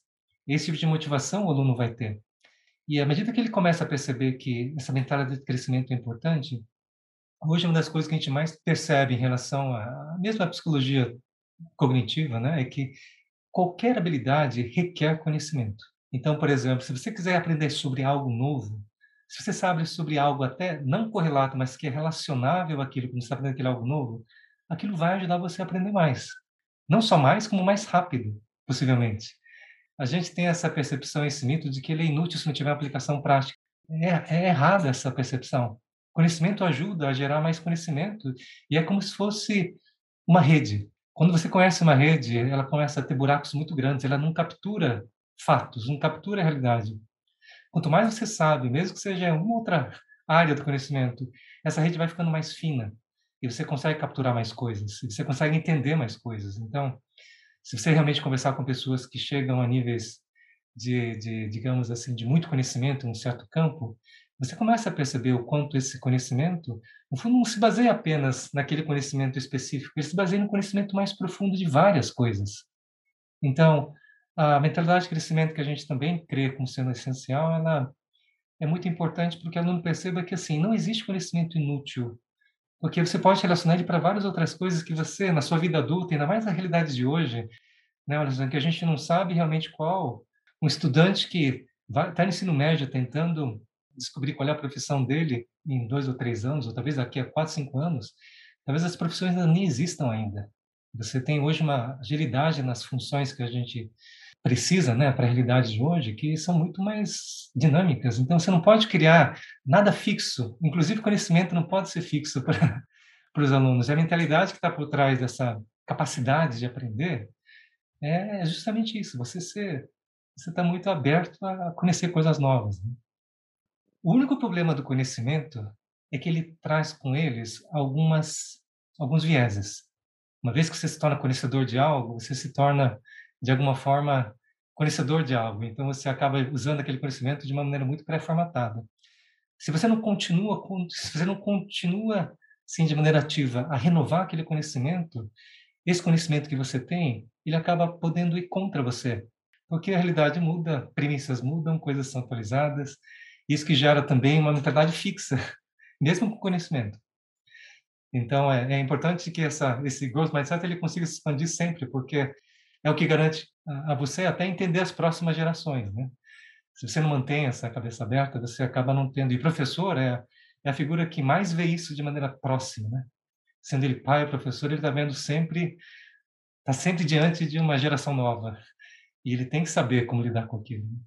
Esse tipo de motivação o aluno vai ter. E à medida que ele começa a perceber que essa mentalidade de crescimento é importante, hoje uma das coisas que a gente mais percebe em relação a mesmo psicologia cognitiva, né, é que qualquer habilidade requer conhecimento. Então, por exemplo, se você quiser aprender sobre algo novo, se você sabe sobre algo até não correlato, mas que é relacionável àquilo que você está aprendendo aquele algo novo, aquilo vai ajudar você a aprender mais. Não só mais, como mais rápido, possivelmente. A gente tem essa percepção, esse mito de que ele é inútil se não tiver aplicação prática. É, é errada essa percepção. Conhecimento ajuda a gerar mais conhecimento e é como se fosse uma rede. Quando você conhece uma rede, ela começa a ter buracos muito grandes, ela não captura fatos, não captura a realidade. Quanto mais você sabe, mesmo que seja uma outra área do conhecimento, essa rede vai ficando mais fina e você consegue capturar mais coisas, você consegue entender mais coisas. Então, se você realmente conversar com pessoas que chegam a níveis de, de digamos assim, de muito conhecimento em um certo campo, você começa a perceber o quanto esse conhecimento, no fundo, não se baseia apenas naquele conhecimento específico, ele se baseia no conhecimento mais profundo de várias coisas. Então, a mentalidade de crescimento que a gente também crê como sendo essencial, ela é muito importante porque o aluno perceba que assim não existe conhecimento inútil, porque você pode relacionar ele para várias outras coisas que você na sua vida adulta, ainda mais na realidade de hoje, né, que a gente não sabe realmente qual um estudante que está no ensino médio tentando descobrir qual é a profissão dele em dois ou três anos, ou talvez daqui a quatro, cinco anos, talvez as profissões ainda nem existam ainda. Você tem hoje uma agilidade nas funções que a gente precisa, né, para a realidade de hoje, que são muito mais dinâmicas. Então, você não pode criar nada fixo, inclusive conhecimento não pode ser fixo para, os alunos. E a mentalidade que está por trás dessa capacidade de aprender é justamente isso, você ser você está muito aberto a conhecer coisas novas. Né? O único problema do conhecimento é que ele traz com eles algumas alguns vieses. Uma vez que você se torna conhecedor de algo, você se torna de alguma forma, conhecedor de algo. Então, você acaba usando aquele conhecimento de uma maneira muito pré-formatada. Se você não continua, se você não continua, sim, de maneira ativa, a renovar aquele conhecimento, esse conhecimento que você tem, ele acaba podendo ir contra você, porque a realidade muda, premissas mudam, coisas são atualizadas, isso que gera também uma mentalidade fixa, mesmo com conhecimento. Então, é, é importante que essa, esse growth mindset ele consiga se expandir sempre, porque é o que garante a, você até entender as próximas gerações, né? Se você não mantém essa cabeça aberta, você acaba não tendo. E professor é, é a figura que mais vê isso de maneira próxima, né? Sendo ele pai professor, ele está vendo sempre, está sempre diante de uma geração nova. E ele tem que saber como lidar com aquilo. Né?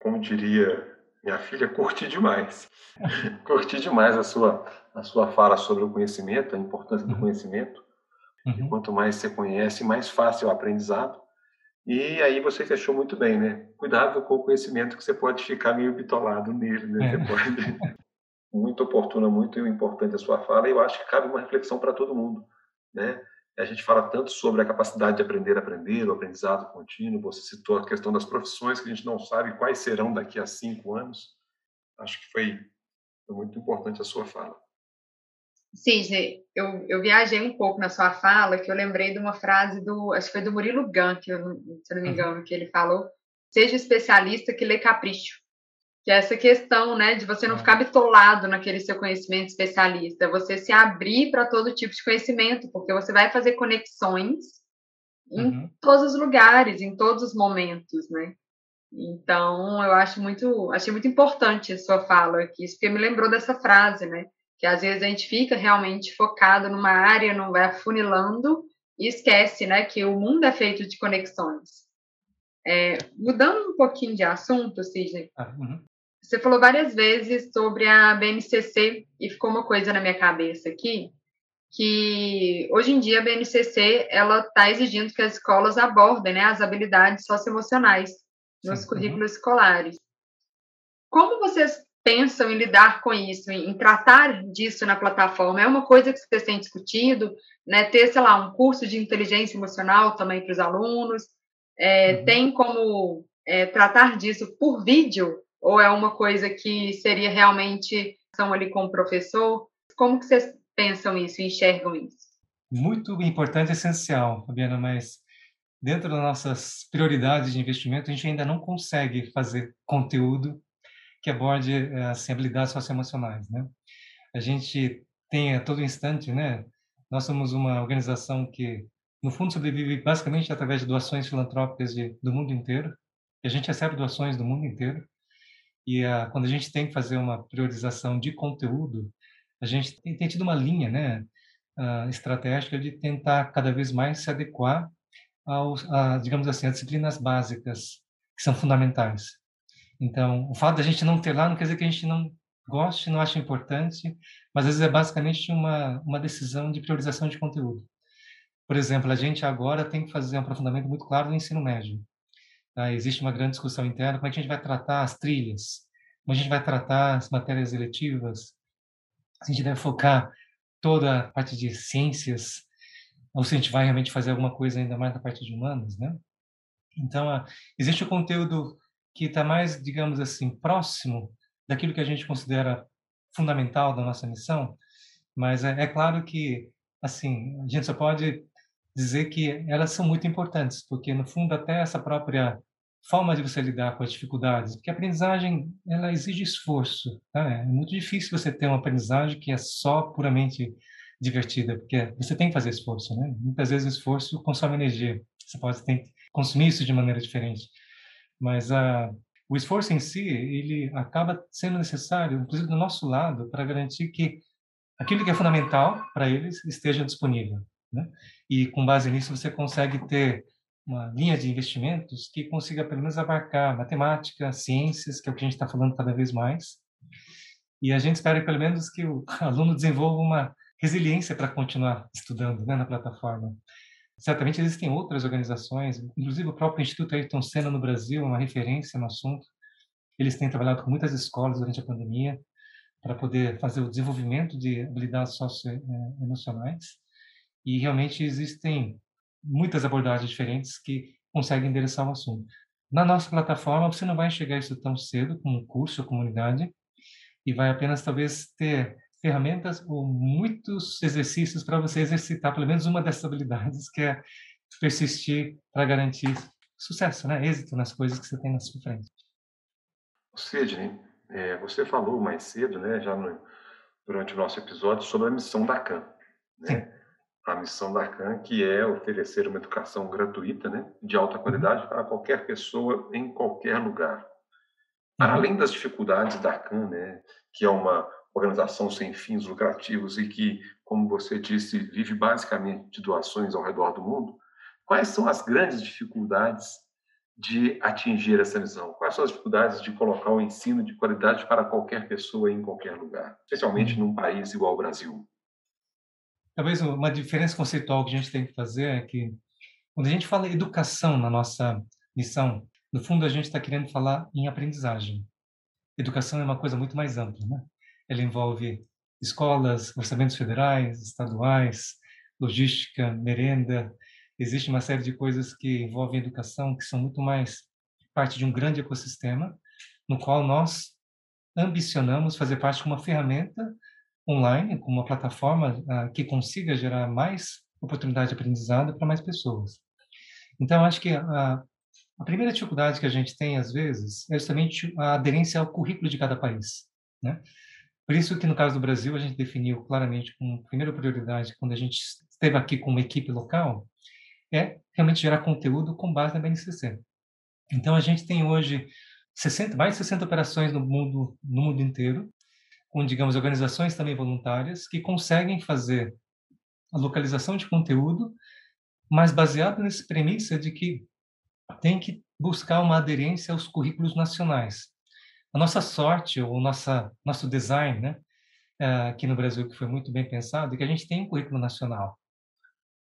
Como diria minha filha, curti demais. curti demais a sua, a sua fala sobre o conhecimento, a importância do uhum. conhecimento. Uhum. quanto mais você conhece, mais fácil é o aprendizado. E aí você fechou muito bem, né? Cuidado com o conhecimento que você pode ficar meio bitolado nele, né? É. Pode... muito oportuna, muito importante a sua fala. E eu acho que cabe uma reflexão para todo mundo, né? A gente fala tanto sobre a capacidade de aprender aprender, o aprendizado contínuo. Você citou a questão das profissões que a gente não sabe quais serão daqui a cinco anos. Acho que foi muito importante a sua fala. Sim, eu, eu viajei um pouco na sua fala, que eu lembrei de uma frase do, acho que foi do Murilo Gun, que eu, se eu não me uhum. engano, que ele falou, seja especialista que lê capricho. Que é essa questão, né, de você não ficar bitolado naquele seu conhecimento especialista, você se abrir para todo tipo de conhecimento, porque você vai fazer conexões em uhum. todos os lugares, em todos os momentos, né? Então, eu acho muito, achei muito importante a sua fala aqui, porque me lembrou dessa frase, né? Que às vezes a gente fica realmente focado numa área, não vai afunilando e esquece, né, que o mundo é feito de conexões. É, mudando um pouquinho de assunto, Sidney, ah, uhum. você falou várias vezes sobre a BNCC e ficou uma coisa na minha cabeça aqui, que hoje em dia a BNCC ela está exigindo que as escolas abordem né, as habilidades socioemocionais nos Sim, uhum. currículos escolares. Como vocês pensam em lidar com isso, em, tratar disso na plataforma? É uma coisa que vocês têm discutido, né? Ter, sei lá, um curso de inteligência emocional também para os alunos. É, uhum. Tem como é, tratar disso por vídeo? Ou é uma coisa que seria realmente são ali com o professor? Como que vocês pensam isso, enxergam isso? Muito importante e essencial, Fabiana, mas dentro das nossas prioridades de investimento, a gente ainda não consegue fazer conteúdo que aborde assim, habilidades socioemocionais, né? A gente tem a todo instante, né? Nós somos uma organização que, no fundo, sobrevive basicamente através de doações filantrópicas de, do mundo inteiro. A gente recebe doações do mundo inteiro. E a, quando a gente tem que fazer uma priorização de conteúdo, a gente tem, tem tido uma linha, né? Uh, estratégica de tentar cada vez mais se adequar aos, a, digamos assim, as disciplinas básicas que são fundamentais. Então, o fato da gente não ter lá não quer dizer que a gente não goste, não ache importante, mas às vezes é basicamente uma, uma decisão de priorização de conteúdo. Por exemplo, a gente agora tem que fazer um aprofundamento muito claro do ensino médio. Tá? Existe uma grande discussão interna, como é que a gente vai tratar as trilhas, como a gente vai tratar as matérias eletivas, a gente deve focar toda a parte de ciências, ou se a gente vai realmente fazer alguma coisa ainda mais na parte de humanas, né? Então, existe o conteúdo que está mais, digamos assim, próximo daquilo que a gente considera fundamental da nossa missão, mas é, é claro que, assim, a gente só pode dizer que elas são muito importantes, porque no fundo até essa própria forma de você lidar com as dificuldades, porque a aprendizagem ela exige esforço, tá? é muito difícil você ter uma aprendizagem que é só puramente divertida, porque você tem que fazer esforço, né? Muitas vezes o esforço consome energia. Você pode ter, consumir isso de maneira diferente. Mas a, o esforço em si, ele acaba sendo necessário, inclusive do nosso lado, para garantir que aquilo que é fundamental para eles esteja disponível. Né? E com base nisso você consegue ter uma linha de investimentos que consiga pelo menos abarcar matemática, ciências, que é o que a gente está falando cada vez mais. E a gente espera pelo menos que o aluno desenvolva uma resiliência para continuar estudando né, na plataforma. Certamente existem outras organizações, inclusive o próprio Instituto Ayrton Senna no Brasil, uma referência no assunto. Eles têm trabalhado com muitas escolas durante a pandemia para poder fazer o desenvolvimento de habilidades socioemocionais. E realmente existem muitas abordagens diferentes que conseguem endereçar o assunto. Na nossa plataforma, você não vai enxergar isso tão cedo como um curso ou comunidade, e vai apenas talvez ter ferramentas ou muitos exercícios para você exercitar pelo menos uma dessas habilidades, que é persistir para garantir sucesso, né? êxito nas coisas que você tem na sua frente. Sidney, é, você falou mais cedo, né, já no, durante o nosso episódio, sobre a missão da CAN. Né? A missão da CAN, que é oferecer uma educação gratuita, né, de alta qualidade uhum. para qualquer pessoa em qualquer lugar. Para uhum. além das dificuldades da CAN, né, que é uma organização sem fins lucrativos e que, como você disse, vive basicamente de doações ao redor do mundo, quais são as grandes dificuldades de atingir essa missão? Quais são as dificuldades de colocar o ensino de qualidade para qualquer pessoa em qualquer lugar, especialmente num país igual ao Brasil? Talvez uma diferença conceitual que a gente tem que fazer é que, quando a gente fala educação na nossa missão, no fundo a gente está querendo falar em aprendizagem. Educação é uma coisa muito mais ampla, né? Ela envolve escolas, orçamentos federais, estaduais, logística, merenda. Existe uma série de coisas que envolvem educação que são muito mais parte de um grande ecossistema no qual nós ambicionamos fazer parte de uma ferramenta online, com uma plataforma uh, que consiga gerar mais oportunidade de aprendizado para mais pessoas. Então, acho que a, a primeira dificuldade que a gente tem, às vezes, é justamente a aderência ao currículo de cada país. Né? Por isso que no caso do Brasil a gente definiu claramente como primeira prioridade quando a gente esteve aqui com uma equipe local é realmente gerar conteúdo com base na BNCC. Então a gente tem hoje 60, mais de 60 operações no mundo no mundo inteiro, com digamos organizações também voluntárias que conseguem fazer a localização de conteúdo, mas baseado nessa premissa de que tem que buscar uma aderência aos currículos nacionais a nossa sorte, o nossa, nosso design, né, eh, aqui no Brasil, que foi muito bem pensado, é que a gente tem um currículo nacional.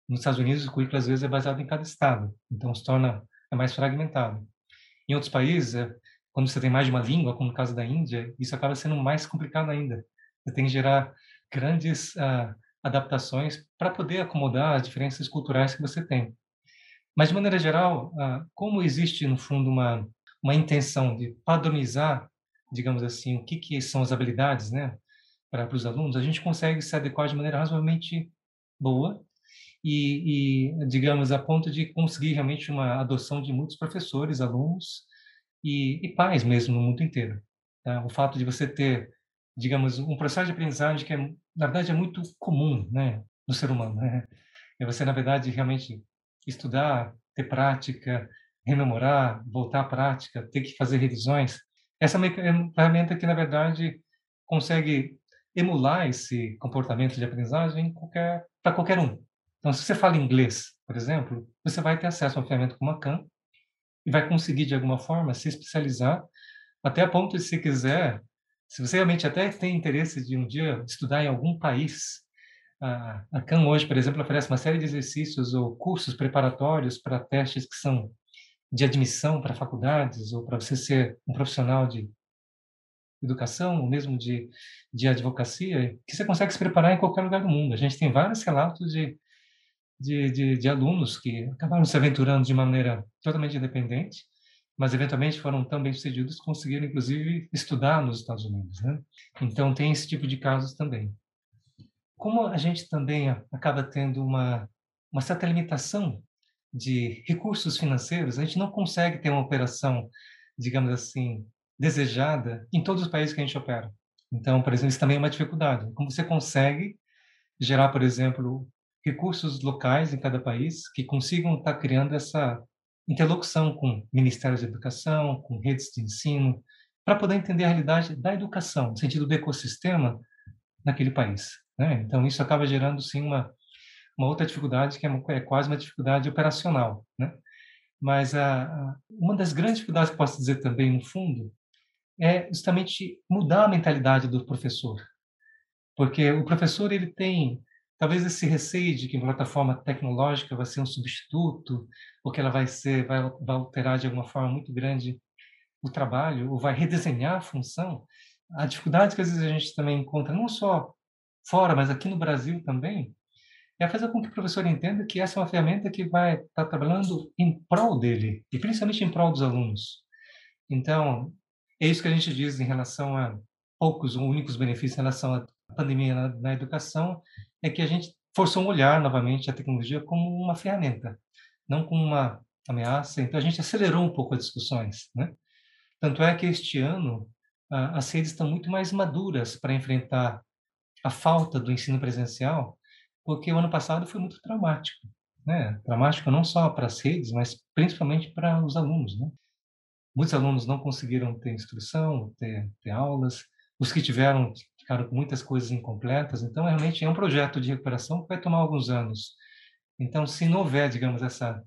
Nos Estados Unidos, o currículo, às vezes, é baseado em cada estado, então se torna é mais fragmentado. Em outros países, é, quando você tem mais de uma língua, como no caso da Índia, isso acaba sendo mais complicado ainda. Você tem que gerar grandes uh, adaptações para poder acomodar as diferenças culturais que você tem. Mas, de maneira geral, uh, como existe, no fundo, uma, uma intenção de padronizar, digamos assim, o que, que são as habilidades né, para, os alunos, a gente consegue se adequar de maneira razoavelmente boa e, e, digamos, a ponto de conseguir realmente uma adoção de muitos professores, alunos e, e pais mesmo no mundo inteiro. Tá? O fato de você ter, digamos, um processo de aprendizagem que, é, na verdade, é muito comum né, no ser humano. Né? É você, na verdade, realmente estudar, ter prática, rememorar, voltar à prática, ter que fazer revisões. Essa é uma ferramenta que, na verdade, consegue emular esse comportamento de aprendizagem para qualquer um. Então, se você fala inglês, por exemplo, você vai ter acesso a uma ferramenta como a Khan e vai conseguir, de alguma forma, se especializar até a ponto de, se quiser, se você realmente até tem interesse de um dia estudar em algum país, a, a Khan hoje, por exemplo, oferece uma série de exercícios ou cursos preparatórios para testes que são de admissão para faculdades ou para você ser um profissional de educação, ou mesmo de, de advocacia, que você consegue se preparar em qualquer lugar do mundo. A gente tem vários relatos de de, de, de alunos que acabaram se aventurando de maneira totalmente independente, mas eventualmente foram tão bem sucedidos que conseguiram, inclusive, estudar nos Estados Unidos. Né? Então, tem esse tipo de casos também. Como a gente também acaba tendo uma, uma certa limitação de recursos financeiros, a gente não consegue ter uma operação, digamos assim, desejada em todos os países que a gente opera. Então, por exemplo, isso também é uma dificuldade. Como você consegue gerar, por exemplo, recursos locais em cada país que consigam estar criando essa interlocução com ministérios de educação, com redes de ensino, para poder entender a realidade da educação, no sentido do ecossistema naquele país. Né? Então, isso acaba gerando, sim, uma, uma outra dificuldade, que é, uma, é quase uma dificuldade operacional. Né? Mas a, a, uma das grandes dificuldades que posso dizer também, no fundo, é justamente mudar a mentalidade do professor. Porque o professor ele tem talvez esse receio de que a plataforma tecnológica vai ser um substituto, ou que ela vai ser, vai, vai alterar de alguma forma muito grande o trabalho, ou vai redesenhar a função, a dificuldade que às vezes a gente também encontra, não só fora, mas aqui no Brasil também, é fazer com que o professor entenda que essa é uma ferramenta que vai estar trabalhando em prol dele, e principalmente em prol dos alunos. Então, é isso que a gente diz em relação a poucos ou únicos benefícios em relação à pandemia na, na educação, é que a gente forçou um olhar novamente a tecnologia como uma ferramenta, não como uma ameaça. Então a gente acelerou um pouco as discussões, né? Tanto é que este ano as redes estão muito mais maduras para enfrentar a falta do ensino presencial, porque o ano passado foi muito traumático, né? Traumático não só para as redes, mas principalmente para os alunos, né? Muitos alunos não conseguiram ter instrução, ter, ter aulas. Os que tiveram ficaram com muitas coisas incompletas. Então, realmente é um projeto de recuperação que vai tomar alguns anos. Então, se não houver, digamos, essa,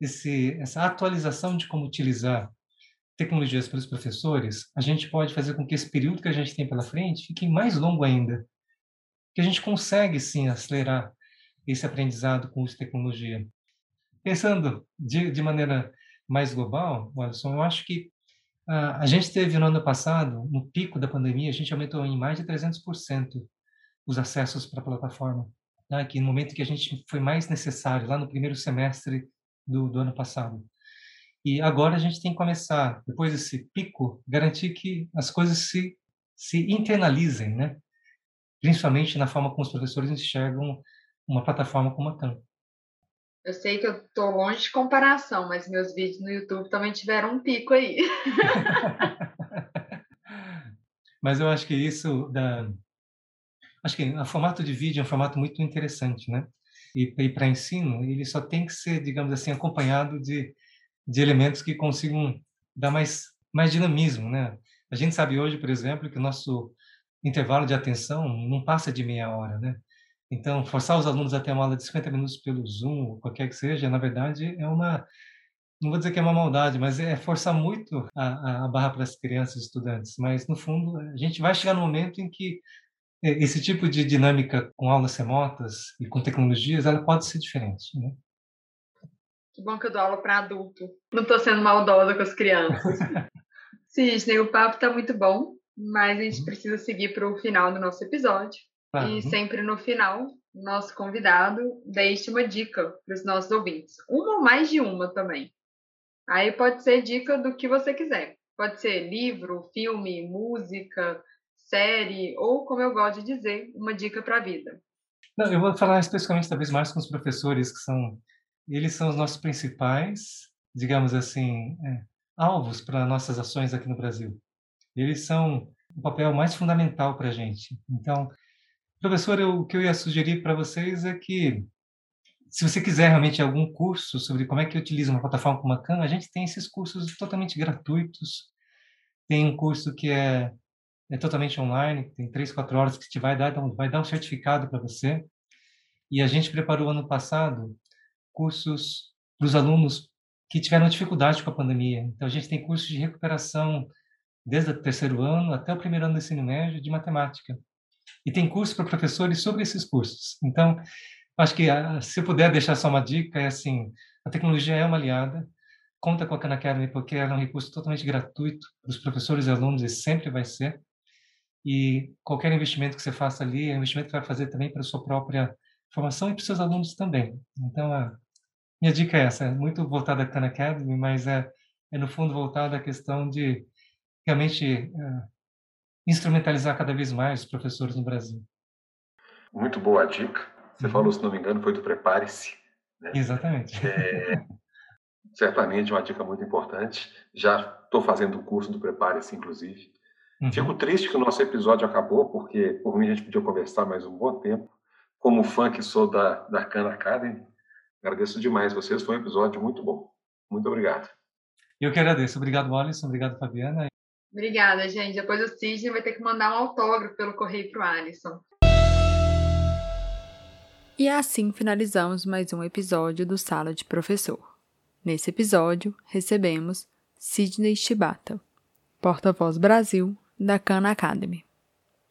esse, essa atualização de como utilizar tecnologias pelos professores, a gente pode fazer com que esse período que a gente tem pela frente fique mais longo ainda. Que a gente consegue, sim, acelerar esse aprendizado com de tecnologia. Pensando de, de maneira mais global, Alisson, eu acho que a gente teve no ano passado, no pico da pandemia, a gente aumentou em mais de 300% os acessos para a plataforma, né? que no momento que a gente foi mais necessário, lá no primeiro semestre do, do ano passado. E agora a gente tem que começar, depois desse pico, garantir que as coisas se, se internalizem, né? Principalmente na forma como os professores enxergam uma plataforma como a Khan. Eu sei que eu tô longe de comparação, mas meus vídeos no YouTube também tiveram um pico aí. mas eu acho que isso da acho que o formato de vídeo é um formato muito interessante, né? E, e para ensino, ele só tem que ser, digamos assim, acompanhado de de elementos que consigam dar mais mais dinamismo, né? A gente sabe hoje, por exemplo, que o nosso intervalo de atenção não passa de meia hora, né? Então, forçar os alunos a ter uma aula de 50 minutos pelo Zoom, ou qualquer que seja, na verdade, é uma. Não vou dizer que é uma maldade, mas é forçar muito a, a barra para as crianças e estudantes. Mas, no fundo, a gente vai chegar no momento em que esse tipo de dinâmica com aulas remotas e com tecnologias, ela pode ser diferente, né? Que bom que eu dou aula para adulto. Não estou sendo maldosa com as crianças. Cisne, o papo está muito bom, mas a gente uhum. precisa seguir para o final do nosso episódio. Uhum. E sempre no final, nosso convidado deixe uma dica para os nossos ouvintes. Uma ou mais de uma também. Aí pode ser dica do que você quiser. Pode ser livro, filme, música, série, ou, como eu gosto de dizer, uma dica para a vida. Não, eu vou falar especificamente, talvez, mais com os professores, que são. Eles são os nossos principais, digamos assim, é, alvos para nossas ações aqui no Brasil. Eles são o papel mais fundamental para a gente. Então, professor, eu, o que eu ia sugerir para vocês é que, se você quiser realmente algum curso sobre como é que utiliza uma plataforma como a Khan, a gente tem esses cursos totalmente gratuitos. Tem um curso que é é totalmente online, tem três, quatro horas que te vai dar, então vai dar um certificado para você. E a gente preparou ano passado cursos para os alunos que tiveram dificuldade com a pandemia. Então a gente tem cursos de recuperação desde o terceiro ano até o primeiro ano do ensino médio de matemática. E tem curso para professores sobre esses cursos. Então, acho que ah, se eu puder deixar só uma dica, é assim, a tecnologia é uma aliada, conta com a Khan Academy porque ela é um recurso totalmente gratuito para os professores e alunos e sempre vai ser. E qualquer investimento que você faça ali é um investimento que vai fazer também para a sua própria formação e para os seus alunos também. Então, a minha dica é essa, é muito voltada à Khan Academy, mas é, é no fundo voltada à questão de realmente é, instrumentalizar cada vez mais os professores no Brasil. Muito boa a dica. Você uhum. falou, se não me engano, foi do Prepare-se. Né? Exatamente. É, certamente uma dica muito importante. Já estou fazendo o curso do Prepare-se, inclusive. Uhum. Fico triste que o nosso episódio acabou, porque por mim a gente podia conversar mais um bom tempo. Como fã que sou da, da Khan Academy, agradeço demais vocês. Foi um episódio muito bom. Muito obrigado. Eu que agradeço. Obrigado, Alisson. Obrigado, Fabiana. Obrigada, gente. Depois o Sidney vai ter que mandar um autógrafo pelo correio para o Alisson. E assim finalizamos mais um episódio do Sala de Professor. Nesse episódio, recebemos Sidney Shibata, porta-voz Brasil da Khan Academy.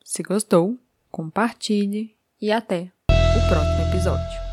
Se gostou, compartilhe e até o próximo episódio.